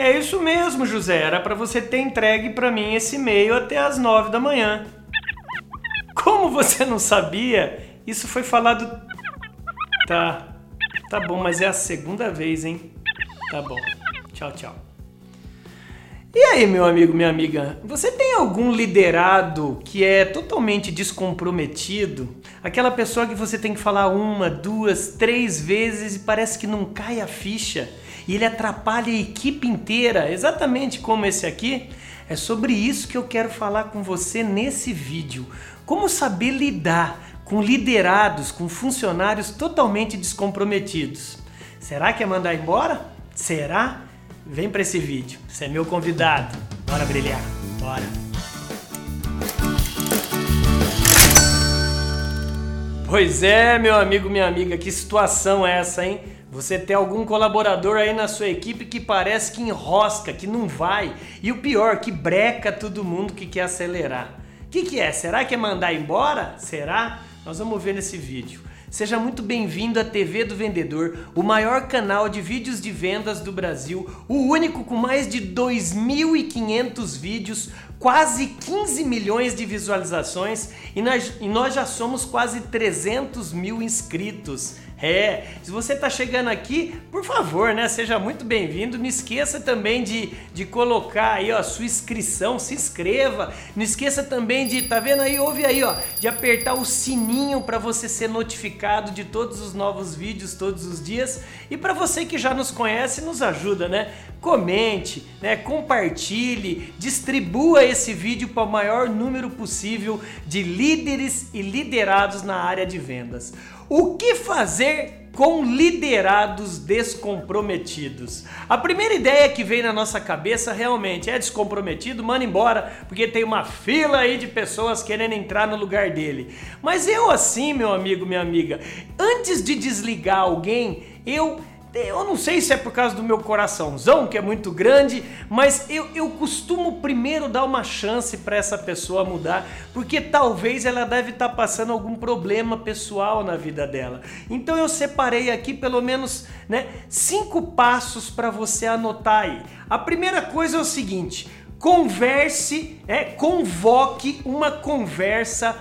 é isso mesmo, José. Era para você ter entregue para mim esse e-mail até as nove da manhã. Como você não sabia, isso foi falado. Tá. Tá bom, mas é a segunda vez, hein? Tá bom. Tchau, tchau. E aí, meu amigo, minha amiga, você tem algum liderado que é totalmente descomprometido? Aquela pessoa que você tem que falar uma, duas, três vezes e parece que não cai a ficha e ele atrapalha a equipe inteira, exatamente como esse aqui? É sobre isso que eu quero falar com você nesse vídeo. Como saber lidar com liderados, com funcionários totalmente descomprometidos. Será que é mandar embora? Será? Vem para esse vídeo. Você é meu convidado. Bora brilhar. Bora. Pois é, meu amigo, minha amiga, que situação é essa, hein? Você tem algum colaborador aí na sua equipe que parece que enrosca, que não vai, e o pior, que breca todo mundo que quer acelerar. O que, que é? Será que é mandar embora? Será? Nós vamos ver nesse vídeo. Seja muito bem-vindo à TV do Vendedor, o maior canal de vídeos de vendas do Brasil, o único com mais de 2.500 vídeos, quase 15 milhões de visualizações e nós, e nós já somos quase 300 mil inscritos. É, se você está chegando aqui, por favor, né, seja muito bem-vindo. Não esqueça também de, de colocar aí ó, a sua inscrição, se inscreva. Não esqueça também de, tá vendo aí, ouve aí, ó, de apertar o sininho para você ser notificado de todos os novos vídeos todos os dias. E para você que já nos conhece, nos ajuda, né? Comente, né, compartilhe, distribua esse vídeo para o maior número possível de líderes e liderados na área de vendas. O que fazer com liderados descomprometidos? A primeira ideia que vem na nossa cabeça realmente é descomprometido, manda embora, porque tem uma fila aí de pessoas querendo entrar no lugar dele. Mas eu assim, meu amigo, minha amiga, antes de desligar alguém, eu eu não sei se é por causa do meu coraçãozão, que é muito grande, mas eu, eu costumo primeiro dar uma chance para essa pessoa mudar, porque talvez ela deve estar tá passando algum problema pessoal na vida dela. Então eu separei aqui pelo menos né, cinco passos para você anotar aí. A primeira coisa é o seguinte: converse, é, convoque uma conversa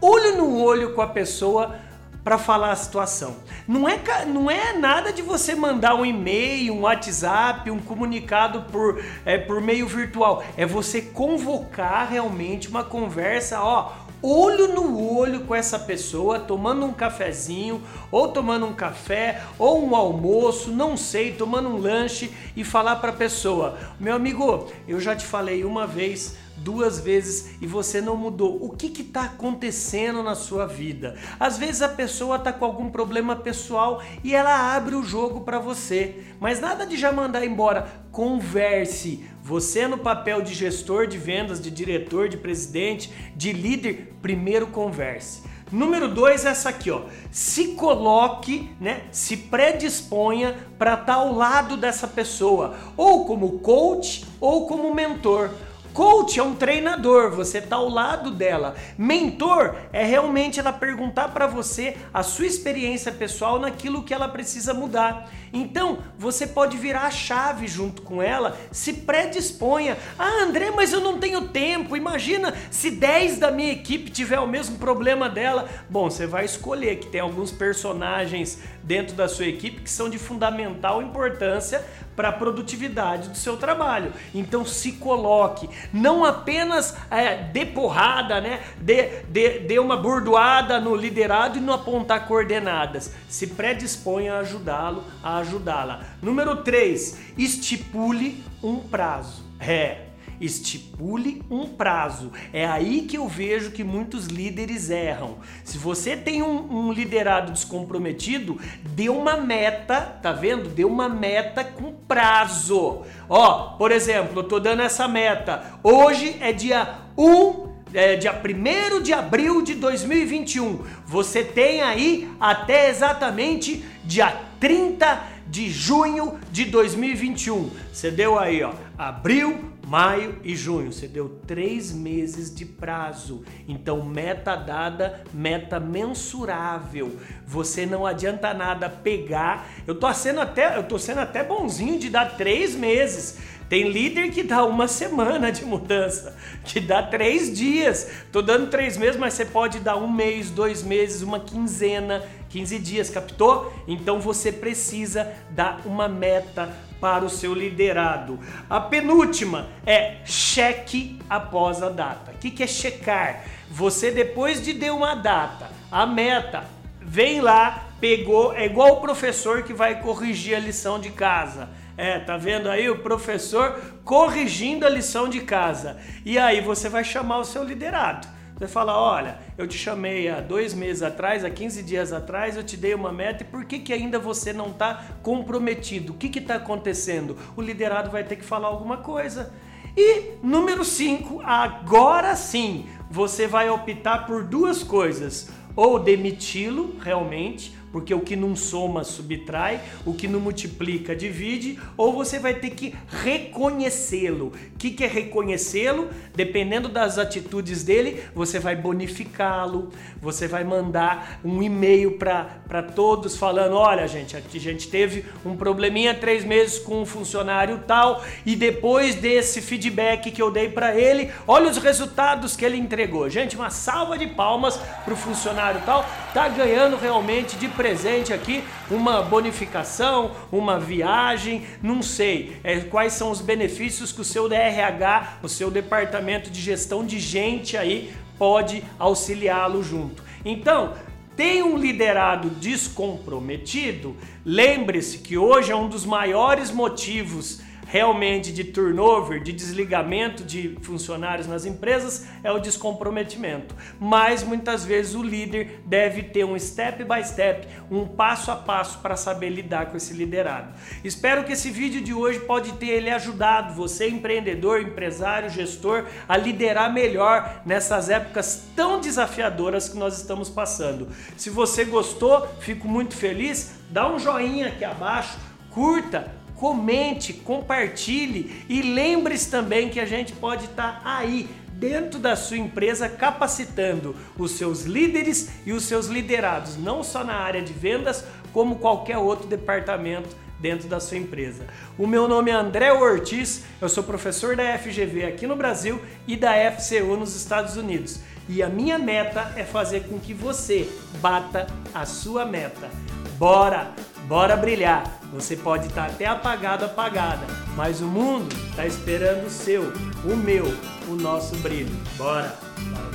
olho no olho com a pessoa para falar a situação. Não é, não é nada de você mandar um e-mail, um WhatsApp, um comunicado por, é, por meio virtual. É você convocar realmente uma conversa, ó, olho no olho com essa pessoa, tomando um cafezinho, ou tomando um café, ou um almoço, não sei, tomando um lanche e falar para a pessoa: meu amigo, eu já te falei uma vez duas vezes e você não mudou. O que está acontecendo na sua vida? Às vezes a pessoa está com algum problema pessoal e ela abre o jogo para você, mas nada de já mandar embora. Converse. Você no papel de gestor de vendas, de diretor, de presidente, de líder, primeiro converse. Número dois é essa aqui, ó. Se coloque, né? Se predisponha para estar tá ao lado dessa pessoa, ou como coach ou como mentor. Coach é um treinador, você está ao lado dela. Mentor é realmente ela perguntar para você a sua experiência pessoal naquilo que ela precisa mudar. Então, você pode virar a chave junto com ela, se predisponha. Ah, André, mas eu não tenho tempo. Imagina se 10 da minha equipe tiver o mesmo problema dela. Bom, você vai escolher que tem alguns personagens dentro da sua equipe que são de fundamental importância para a produtividade do seu trabalho. Então se coloque, não apenas é, dê porrada, né? Dê, dê, dê uma burdoada no liderado e não apontar coordenadas. Se predisponha a ajudá-lo, a ajudá-la. Número 3, estipule um prazo. É, Estipule um prazo. É aí que eu vejo que muitos líderes erram. Se você tem um, um, liderado descomprometido, dê uma meta, tá vendo? Dê uma meta com prazo. Ó, por exemplo, eu tô dando essa meta. Hoje é dia 1 é, dia 1 de abril de 2021. Você tem aí até exatamente dia 30 de junho de 2021. Você deu aí, ó, abril, maio e junho. Você deu três meses de prazo. Então, meta dada, meta mensurável. Você não adianta nada pegar. Eu tô sendo até, eu tô sendo até bonzinho de dar três meses. Tem líder que dá uma semana de mudança, que dá três dias. Tô dando três meses, mas você pode dar um mês, dois meses, uma quinzena, 15 dias, captou? Então você precisa dar uma meta para o seu liderado. A penúltima é cheque após a data. O que, que é checar? Você, depois de dar uma data, a meta, vem lá, pegou, é igual o professor que vai corrigir a lição de casa. É, tá vendo aí o professor corrigindo a lição de casa. E aí você vai chamar o seu liderado. Você fala, olha, eu te chamei há dois meses atrás, há 15 dias atrás, eu te dei uma meta e por que, que ainda você não está comprometido? O que está acontecendo? O liderado vai ter que falar alguma coisa. E número 5, agora sim, você vai optar por duas coisas: ou demiti-lo realmente, porque o que não soma subtrai, o que não multiplica divide, ou você vai ter que reconhecê-lo. O que, que é reconhecê-lo? Dependendo das atitudes dele, você vai bonificá-lo, você vai mandar um e-mail para todos falando: olha, gente, a gente teve um probleminha três meses com um funcionário tal, e depois desse feedback que eu dei para ele, olha os resultados que ele entregou. Gente, uma salva de palmas para o funcionário tal, tá ganhando realmente de presente aqui uma bonificação, uma viagem, não sei é, quais são os benefícios que o seu DRH, o seu departamento de gestão de gente aí pode auxiliá-lo junto. Então, tem um liderado descomprometido, lembre-se que hoje é um dos maiores motivos realmente de turnover, de desligamento de funcionários nas empresas é o descomprometimento. Mas muitas vezes o líder deve ter um step by step, um passo a passo para saber lidar com esse liderado. Espero que esse vídeo de hoje pode ter ele ajudado você empreendedor, empresário, gestor a liderar melhor nessas épocas tão desafiadoras que nós estamos passando. Se você gostou, fico muito feliz, dá um joinha aqui abaixo, curta, comente, compartilhe e lembre-se também que a gente pode estar tá aí dentro da sua empresa capacitando os seus líderes e os seus liderados, não só na área de vendas, como qualquer outro departamento dentro da sua empresa. O meu nome é André Ortiz, eu sou professor da FGV aqui no Brasil e da FCU nos Estados Unidos. E a minha meta é fazer com que você bata a sua meta. Bora! Bora brilhar! Você pode estar até apagado, apagada, mas o mundo está esperando o seu, o meu, o nosso brilho. Bora! Bora